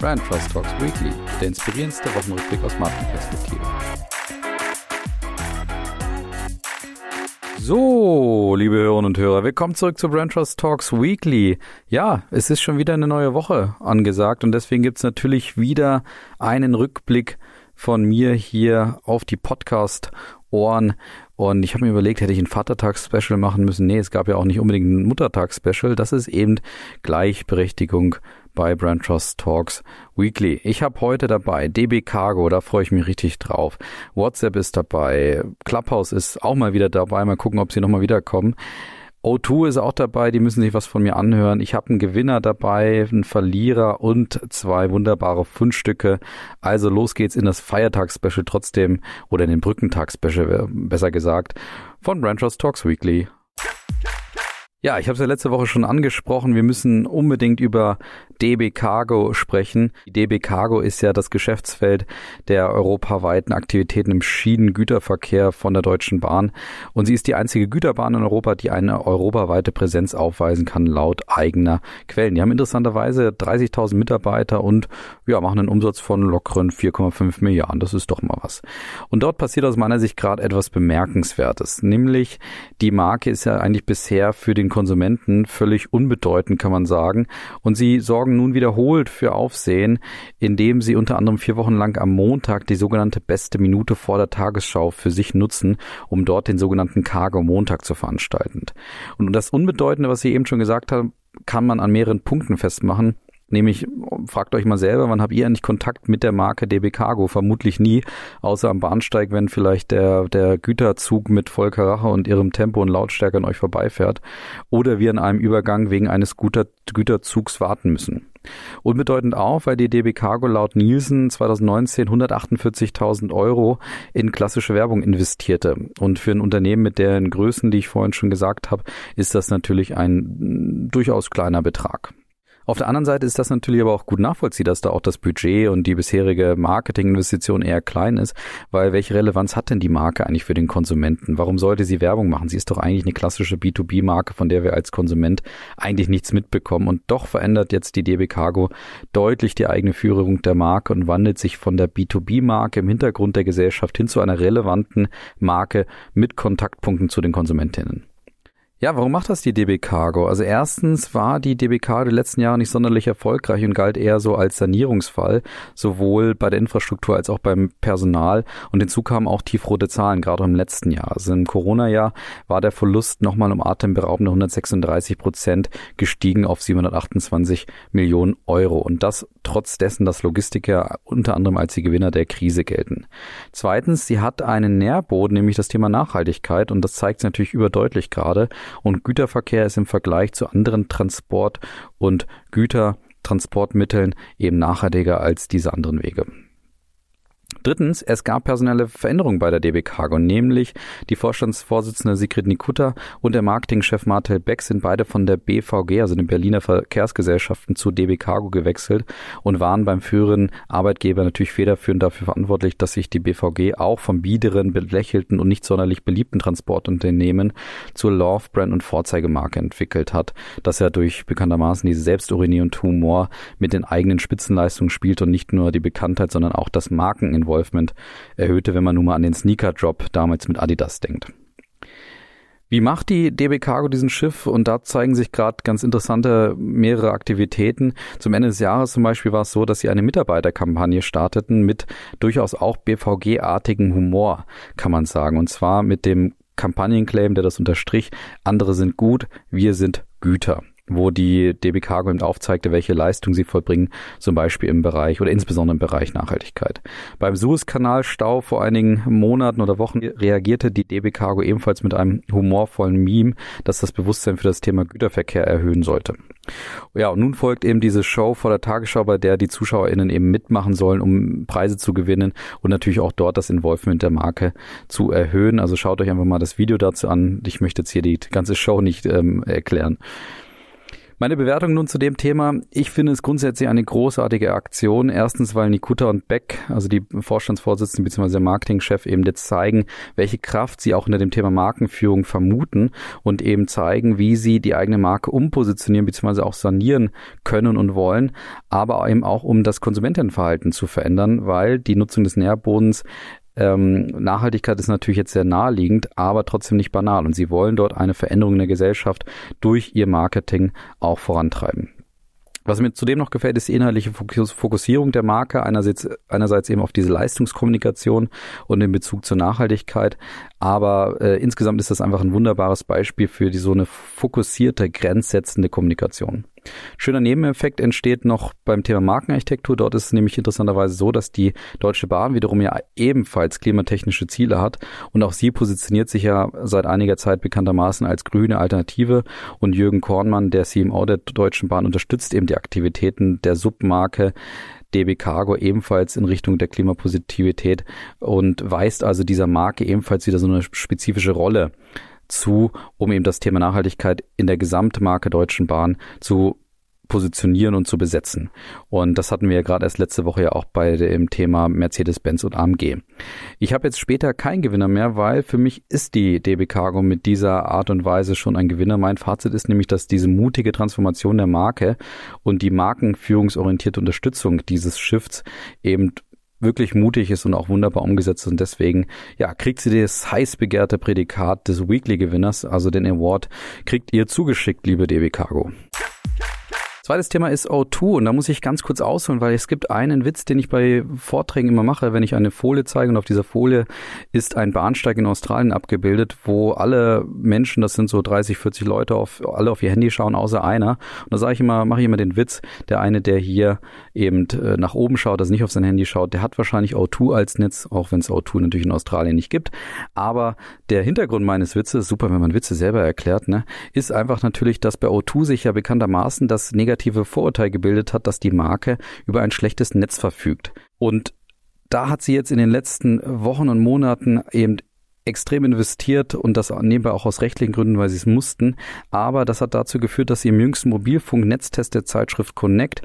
Brand Trust Talks Weekly, der inspirierendste Wochenrückblick aus Markenperspektive. So, liebe Hörerinnen und Hörer, willkommen zurück zu Brand Trust Talks Weekly. Ja, es ist schon wieder eine neue Woche angesagt und deswegen gibt es natürlich wieder einen Rückblick von mir hier auf die Podcast-Ohren. Und ich habe mir überlegt, hätte ich ein Vatertags-Special machen müssen. Nee, es gab ja auch nicht unbedingt ein Muttertags-Special. Das ist eben Gleichberechtigung bei Brand Trust Talks Weekly. Ich habe heute dabei DB Cargo, da freue ich mich richtig drauf. WhatsApp ist dabei, Clubhouse ist auch mal wieder dabei, mal gucken, ob sie nochmal wiederkommen. O2 ist auch dabei, die müssen sich was von mir anhören. Ich habe einen Gewinner dabei, einen Verlierer und zwei wunderbare Fundstücke. Also los geht's in das Feiertagsspecial trotzdem oder in den Brückentagsspecial, besser gesagt, von Trust Talks Weekly. Ja, ich habe es ja letzte Woche schon angesprochen. Wir müssen unbedingt über DB Cargo sprechen. DB Cargo ist ja das Geschäftsfeld der europaweiten Aktivitäten im Schienengüterverkehr von der Deutschen Bahn. Und sie ist die einzige Güterbahn in Europa, die eine europaweite Präsenz aufweisen kann, laut eigener Quellen. Die haben interessanterweise 30.000 Mitarbeiter und ja, machen einen Umsatz von lockeren 4,5 Milliarden. Das ist doch mal was. Und dort passiert aus meiner Sicht gerade etwas Bemerkenswertes. Nämlich die Marke ist ja eigentlich bisher für den Konsumenten völlig unbedeutend, kann man sagen. Und sie sorgen nun wiederholt für Aufsehen, indem sie unter anderem vier Wochen lang am Montag die sogenannte beste Minute vor der Tagesschau für sich nutzen, um dort den sogenannten Cargo Montag zu veranstalten. Und das Unbedeutende, was Sie eben schon gesagt haben, kann man an mehreren Punkten festmachen. Nämlich, fragt euch mal selber, wann habt ihr eigentlich Kontakt mit der Marke DB Cargo? Vermutlich nie, außer am Bahnsteig, wenn vielleicht der, der Güterzug mit Volker Rache und ihrem Tempo und Lautstärke an euch vorbeifährt. Oder wir an einem Übergang wegen eines Güter, Güterzugs warten müssen. Unbedeutend auch, weil die DB Cargo laut Nielsen 2019 148.000 Euro in klassische Werbung investierte. Und für ein Unternehmen mit den Größen, die ich vorhin schon gesagt habe, ist das natürlich ein durchaus kleiner Betrag. Auf der anderen Seite ist das natürlich aber auch gut nachvollziehbar, dass da auch das Budget und die bisherige Marketinginvestition eher klein ist, weil welche Relevanz hat denn die Marke eigentlich für den Konsumenten? Warum sollte sie Werbung machen? Sie ist doch eigentlich eine klassische B2B-Marke, von der wir als Konsument eigentlich nichts mitbekommen. Und doch verändert jetzt die DB Cargo deutlich die eigene Führung der Marke und wandelt sich von der B2B-Marke im Hintergrund der Gesellschaft hin zu einer relevanten Marke mit Kontaktpunkten zu den Konsumentinnen. Ja, warum macht das die DB Cargo? Also erstens war die DB Cargo die letzten Jahre nicht sonderlich erfolgreich und galt eher so als Sanierungsfall, sowohl bei der Infrastruktur als auch beim Personal. Und hinzu kamen auch tiefrote Zahlen, gerade im letzten Jahr. Also im Corona-Jahr war der Verlust nochmal um atemberaubende 136 Prozent gestiegen auf 728 Millionen Euro. Und das trotz dessen, dass Logistiker unter anderem als die Gewinner der Krise gelten. Zweitens, sie hat einen Nährboden, nämlich das Thema Nachhaltigkeit. Und das zeigt natürlich überdeutlich gerade und Güterverkehr ist im Vergleich zu anderen Transport- und Gütertransportmitteln eben nachhaltiger als diese anderen Wege. Drittens, es gab personelle Veränderungen bei der DB Cargo, nämlich die Vorstandsvorsitzende Sigrid Nikutta und der Marketingchef Martel Beck sind beide von der BVG, also den Berliner Verkehrsgesellschaften, zu DB Cargo gewechselt und waren beim früheren Arbeitgeber natürlich federführend dafür verantwortlich, dass sich die BVG auch vom biederen, belächelten und nicht sonderlich beliebten Transportunternehmen zur Love Brand und Vorzeigemarke entwickelt hat, dass er durch bekanntermaßen diese Selbstironie und Humor mit den eigenen Spitzenleistungen spielt und nicht nur die Bekanntheit, sondern auch das Markeninvolvement Involvement erhöhte, wenn man nun mal an den Sneaker-Drop damals mit Adidas denkt. Wie macht die DB Cargo diesen Schiff? Und da zeigen sich gerade ganz interessante mehrere Aktivitäten. Zum Ende des Jahres zum Beispiel war es so, dass sie eine Mitarbeiterkampagne starteten mit durchaus auch BVG-artigem Humor, kann man sagen. Und zwar mit dem Kampagnenclaim, der das unterstrich, andere sind gut, wir sind Güter wo die DB Cargo eben aufzeigte, welche Leistung sie vollbringen, zum Beispiel im Bereich oder insbesondere im Bereich Nachhaltigkeit. Beim Suezkanalstau vor einigen Monaten oder Wochen reagierte die DB Cargo ebenfalls mit einem humorvollen Meme, das das Bewusstsein für das Thema Güterverkehr erhöhen sollte. Ja, und nun folgt eben diese Show vor der Tagesschau, bei der die ZuschauerInnen eben mitmachen sollen, um Preise zu gewinnen und natürlich auch dort das Involvement der Marke zu erhöhen. Also schaut euch einfach mal das Video dazu an. Ich möchte jetzt hier die ganze Show nicht ähm, erklären. Meine Bewertung nun zu dem Thema. Ich finde es grundsätzlich eine großartige Aktion. Erstens, weil Nikuta und Beck, also die Vorstandsvorsitzenden bzw. der Marketingchef eben jetzt zeigen, welche Kraft sie auch unter dem Thema Markenführung vermuten und eben zeigen, wie sie die eigene Marke umpositionieren bzw. auch sanieren können und wollen, aber eben auch um das Konsumentenverhalten zu verändern, weil die Nutzung des Nährbodens ähm, Nachhaltigkeit ist natürlich jetzt sehr naheliegend, aber trotzdem nicht banal. Und sie wollen dort eine Veränderung in der Gesellschaft durch ihr Marketing auch vorantreiben. Was mir zudem noch gefällt, ist die inhaltliche Fokussierung der Marke. Einerseits, einerseits eben auf diese Leistungskommunikation und den Bezug zur Nachhaltigkeit. Aber äh, insgesamt ist das einfach ein wunderbares Beispiel für die so eine fokussierte, grenzsetzende Kommunikation. Schöner Nebeneffekt entsteht noch beim Thema Markenarchitektur. Dort ist es nämlich interessanterweise so, dass die Deutsche Bahn wiederum ja ebenfalls klimatechnische Ziele hat und auch sie positioniert sich ja seit einiger Zeit bekanntermaßen als grüne Alternative und Jürgen Kornmann, der CMO der Deutschen Bahn, unterstützt eben die Aktivitäten der Submarke DB Cargo ebenfalls in Richtung der Klimapositivität und weist also dieser Marke ebenfalls wieder so eine spezifische Rolle zu, um eben das Thema Nachhaltigkeit in der Gesamtmarke Deutschen Bahn zu positionieren und zu besetzen. Und das hatten wir ja gerade erst letzte Woche ja auch bei dem Thema Mercedes-Benz und AMG. Ich habe jetzt später keinen Gewinner mehr, weil für mich ist die DB Cargo mit dieser Art und Weise schon ein Gewinner. Mein Fazit ist nämlich, dass diese mutige Transformation der Marke und die markenführungsorientierte Unterstützung dieses Shifts eben wirklich mutig ist und auch wunderbar umgesetzt ist. Und deswegen, ja, kriegt sie das heiß begehrte Prädikat des Weekly-Gewinners, also den Award, kriegt ihr zugeschickt, liebe DB Cargo. Zweites Thema ist O2 und da muss ich ganz kurz ausholen, weil es gibt einen Witz, den ich bei Vorträgen immer mache, wenn ich eine Folie zeige und auf dieser Folie ist ein Bahnsteig in Australien abgebildet, wo alle Menschen, das sind so 30, 40 Leute, auf, alle auf ihr Handy schauen, außer einer. Und da sage ich immer, mache ich immer den Witz, der eine, der hier eben äh, nach oben schaut, also nicht auf sein Handy schaut, der hat wahrscheinlich O2 als Netz, auch wenn es O2 natürlich in Australien nicht gibt. Aber der Hintergrund meines Witzes, super, wenn man Witze selber erklärt, ne, ist einfach natürlich, dass bei O2 sich ja bekanntermaßen das negative negative Vorurteil gebildet hat, dass die Marke über ein schlechtes Netz verfügt. Und da hat sie jetzt in den letzten Wochen und Monaten eben extrem investiert und das nebenbei auch aus rechtlichen Gründen, weil sie es mussten. Aber das hat dazu geführt, dass sie im jüngsten Mobilfunk-Netztest der Zeitschrift Connect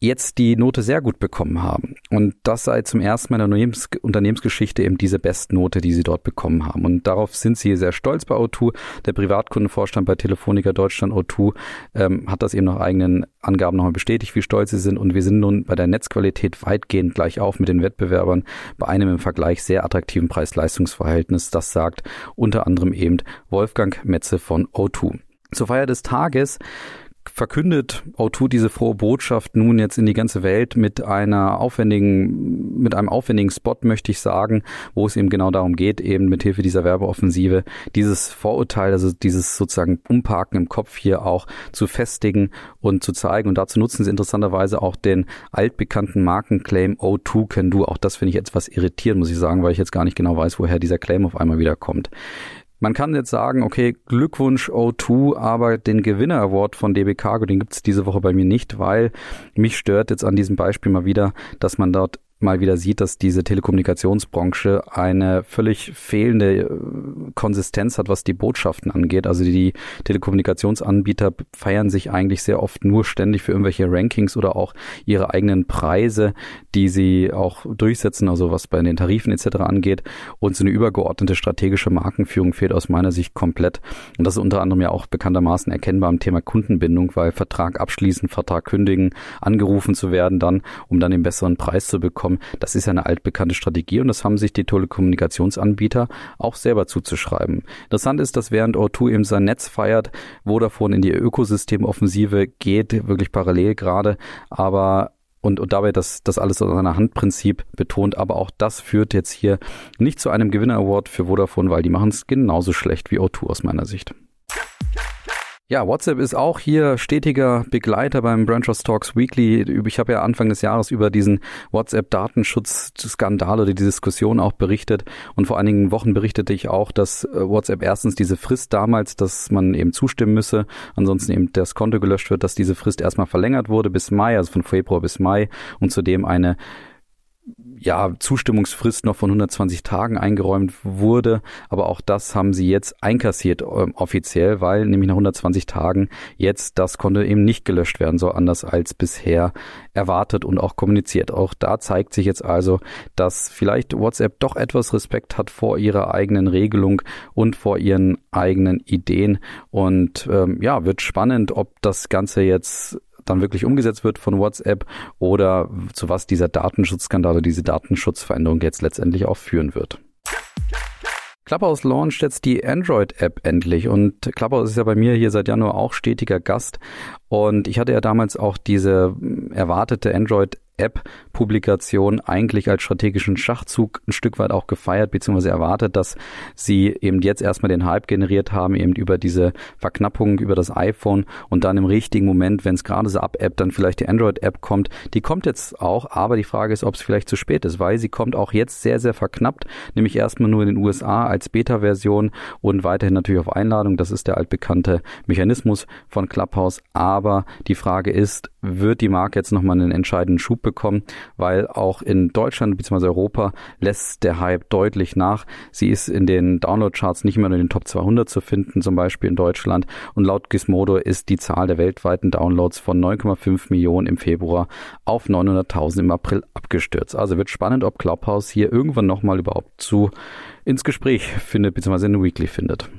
jetzt die Note sehr gut bekommen haben. Und das sei zum ersten Mal in der Unternehmens Unternehmensgeschichte eben diese Bestnote, die sie dort bekommen haben. Und darauf sind sie sehr stolz bei O2. Der Privatkundenvorstand bei Telefonica Deutschland O2 ähm, hat das eben nach eigenen Angaben nochmal bestätigt, wie stolz sie sind. Und wir sind nun bei der Netzqualität weitgehend gleich auf mit den Wettbewerbern bei einem im Vergleich sehr attraktiven Preis-Leistungs-Verhältnis. Das sagt unter anderem eben Wolfgang Metze von O2. Zur Feier des Tages verkündet O2 diese frohe Botschaft nun jetzt in die ganze Welt mit einer aufwendigen, mit einem aufwendigen Spot, möchte ich sagen, wo es eben genau darum geht, eben mit Hilfe dieser Werbeoffensive dieses Vorurteil, also dieses sozusagen Umparken im Kopf hier auch zu festigen und zu zeigen. Und dazu nutzen sie interessanterweise auch den altbekannten Markenclaim O2 can do. Auch das finde ich etwas irritierend, muss ich sagen, weil ich jetzt gar nicht genau weiß, woher dieser Claim auf einmal wieder kommt. Man kann jetzt sagen, okay, Glückwunsch O2, aber den Gewinner Award von DB Cargo, den gibt es diese Woche bei mir nicht, weil mich stört jetzt an diesem Beispiel mal wieder, dass man dort mal wieder sieht, dass diese Telekommunikationsbranche eine völlig fehlende äh, Konsistenz hat, was die Botschaften angeht. Also die Telekommunikationsanbieter feiern sich eigentlich sehr oft nur ständig für irgendwelche Rankings oder auch ihre eigenen Preise, die sie auch durchsetzen, also was bei den Tarifen etc. angeht. Und so eine übergeordnete strategische Markenführung fehlt aus meiner Sicht komplett. Und das ist unter anderem ja auch bekanntermaßen erkennbar im Thema Kundenbindung, weil Vertrag abschließen, Vertrag kündigen, angerufen zu werden dann, um dann den besseren Preis zu bekommen, kommen. Das ist eine altbekannte Strategie und das haben sich die Telekommunikationsanbieter auch selber zuzuschreiben. Interessant ist, dass während O2 eben sein Netz feiert, Vodafone in die Ökosystemoffensive geht, wirklich parallel gerade, aber und, und dabei das, das alles aus einer Handprinzip betont. Aber auch das führt jetzt hier nicht zu einem Gewinner-Award für Vodafone, weil die machen es genauso schlecht wie O2 aus meiner Sicht. Ja, WhatsApp ist auch hier stetiger Begleiter beim Branchos Talks Weekly. Ich habe ja Anfang des Jahres über diesen WhatsApp-Datenschutzskandal oder die Diskussion auch berichtet. Und vor einigen Wochen berichtete ich auch, dass äh, WhatsApp erstens diese Frist damals, dass man eben zustimmen müsse, ansonsten eben das Konto gelöscht wird, dass diese Frist erstmal verlängert wurde bis Mai, also von Februar bis Mai und zudem eine ja, Zustimmungsfrist noch von 120 Tagen eingeräumt wurde. Aber auch das haben sie jetzt einkassiert äh, offiziell, weil nämlich nach 120 Tagen jetzt das Konto eben nicht gelöscht werden soll, anders als bisher erwartet und auch kommuniziert. Auch da zeigt sich jetzt also, dass vielleicht WhatsApp doch etwas Respekt hat vor ihrer eigenen Regelung und vor ihren eigenen Ideen. Und ähm, ja, wird spannend, ob das Ganze jetzt dann wirklich umgesetzt wird von WhatsApp oder zu was dieser Datenschutzskandal oder diese Datenschutzveränderung jetzt letztendlich auch führen wird. Clubhouse launcht jetzt die Android-App endlich und Clubhouse ist ja bei mir hier seit Januar auch stetiger Gast und ich hatte ja damals auch diese erwartete Android App-Publikation eigentlich als strategischen Schachzug ein Stück weit auch gefeiert bzw. erwartet, dass sie eben jetzt erstmal den Hype generiert haben, eben über diese Verknappung über das iPhone und dann im richtigen Moment, wenn es gerade so ab-App, dann vielleicht die Android-App kommt. Die kommt jetzt auch, aber die Frage ist, ob es vielleicht zu spät ist, weil sie kommt auch jetzt sehr, sehr verknappt, nämlich erstmal nur in den USA als Beta-Version und weiterhin natürlich auf Einladung. Das ist der altbekannte Mechanismus von Clubhouse. Aber die Frage ist, wird die Marke jetzt nochmal einen entscheidenden Schub bekommen, weil auch in Deutschland bzw. Europa lässt der Hype deutlich nach. Sie ist in den Download-Charts nicht mehr in den Top 200 zu finden, zum Beispiel in Deutschland. Und laut Gizmodo ist die Zahl der weltweiten Downloads von 9,5 Millionen im Februar auf 900.000 im April abgestürzt. Also wird spannend, ob Clubhouse hier irgendwann nochmal überhaupt zu ins Gespräch findet, bzw. in Weekly findet.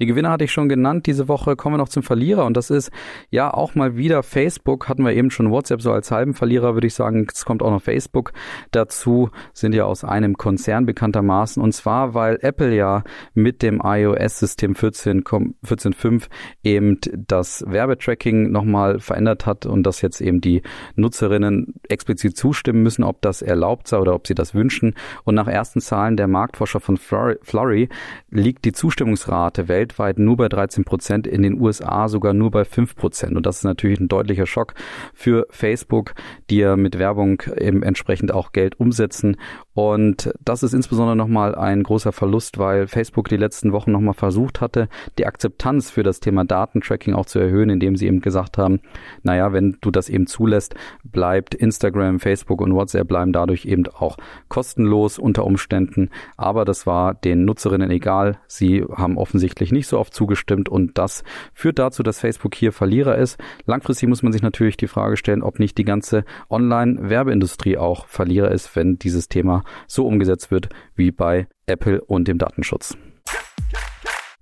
Die Gewinner hatte ich schon genannt. Diese Woche kommen wir noch zum Verlierer und das ist ja auch mal wieder Facebook. Hatten wir eben schon WhatsApp so als halben Verlierer, würde ich sagen. Es kommt auch noch Facebook dazu. Sind ja aus einem Konzern bekanntermaßen und zwar, weil Apple ja mit dem iOS-System 14, 14.5 eben das Werbetracking nochmal verändert hat und dass jetzt eben die Nutzerinnen explizit zustimmen müssen, ob das erlaubt sei oder ob sie das wünschen. Und nach ersten Zahlen der Marktforscher von Flurry liegt die Zustimmungsrate weltweit weltweit nur bei 13 Prozent, in den USA sogar nur bei 5 Prozent. Und das ist natürlich ein deutlicher Schock für Facebook, die ja mit Werbung eben entsprechend auch Geld umsetzen. Und das ist insbesondere nochmal ein großer Verlust, weil Facebook die letzten Wochen nochmal versucht hatte, die Akzeptanz für das Thema Datentracking auch zu erhöhen, indem sie eben gesagt haben, naja, wenn du das eben zulässt, bleibt Instagram, Facebook und WhatsApp bleiben dadurch eben auch kostenlos unter Umständen. Aber das war den Nutzerinnen egal. Sie haben offensichtlich nicht so oft zugestimmt und das führt dazu, dass Facebook hier Verlierer ist. Langfristig muss man sich natürlich die Frage stellen, ob nicht die ganze Online-Werbeindustrie auch Verlierer ist, wenn dieses Thema so umgesetzt wird wie bei Apple und dem Datenschutz.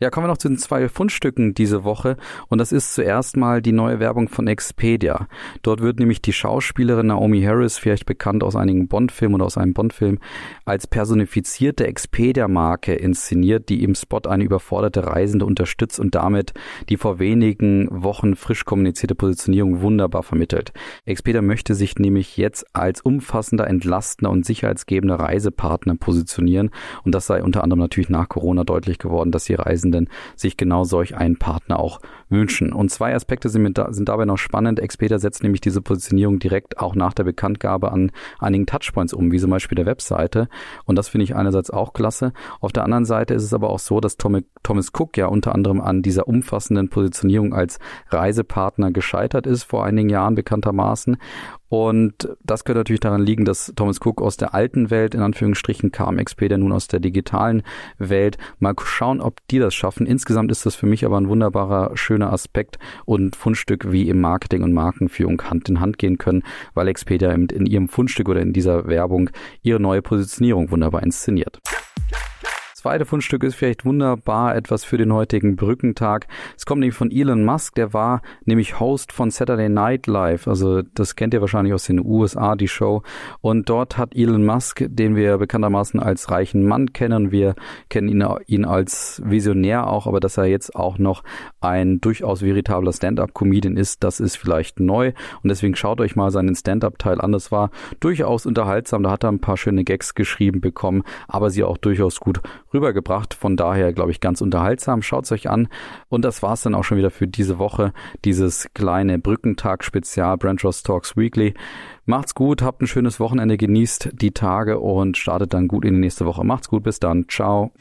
Ja, kommen wir noch zu den zwei Fundstücken diese Woche. Und das ist zuerst mal die neue Werbung von Expedia. Dort wird nämlich die Schauspielerin Naomi Harris, vielleicht bekannt aus einigen Bond-Filmen oder aus einem Bond-Film, als personifizierte Expedia-Marke inszeniert, die im Spot eine überforderte Reisende unterstützt und damit die vor wenigen Wochen frisch kommunizierte Positionierung wunderbar vermittelt. Expedia möchte sich nämlich jetzt als umfassender, entlastender und sicherheitsgebender Reisepartner positionieren. Und das sei unter anderem natürlich nach Corona deutlich geworden, dass die Reisenden Reisenden sich genau solch einen Partner auch wünschen. Und zwei Aspekte sind, sind dabei noch spannend. Expedia setzt nämlich diese Positionierung direkt auch nach der Bekanntgabe an einigen Touchpoints um, wie zum Beispiel der Webseite. Und das finde ich einerseits auch klasse. Auf der anderen Seite ist es aber auch so, dass Thomas Cook ja unter anderem an dieser umfassenden Positionierung als Reisepartner gescheitert ist, vor einigen Jahren bekanntermaßen. Und das könnte natürlich daran liegen, dass Thomas Cook aus der alten Welt, in Anführungsstrichen, kam, Expedia nun aus der digitalen Welt. Mal schauen, ob die das schaffen. Insgesamt ist das für mich aber ein wunderbarer, schöner Aspekt und Fundstück, wie im Marketing und Markenführung Hand in Hand gehen können, weil Expedia in ihrem Fundstück oder in dieser Werbung ihre neue Positionierung wunderbar inszeniert zweite Fundstück ist vielleicht wunderbar etwas für den heutigen Brückentag. Es kommt nämlich von Elon Musk, der war nämlich Host von Saturday Night Live. Also das kennt ihr wahrscheinlich aus den USA, die Show. Und dort hat Elon Musk, den wir bekanntermaßen als reichen Mann kennen, wir kennen ihn, ihn als Visionär auch, aber dass er jetzt auch noch ein durchaus veritabler Stand-up-Comedian ist, das ist vielleicht neu. Und deswegen schaut euch mal seinen Stand-up-Teil an. Das war durchaus unterhaltsam. Da hat er ein paar schöne Gags geschrieben bekommen, aber sie auch durchaus gut rübergebracht. Von daher, glaube ich, ganz unterhaltsam. Schaut es euch an. Und das war's dann auch schon wieder für diese Woche. Dieses kleine Brückentag-Spezial Brand Talks Weekly. Macht's gut, habt ein schönes Wochenende, genießt die Tage und startet dann gut in die nächste Woche. Macht's gut, bis dann. Ciao.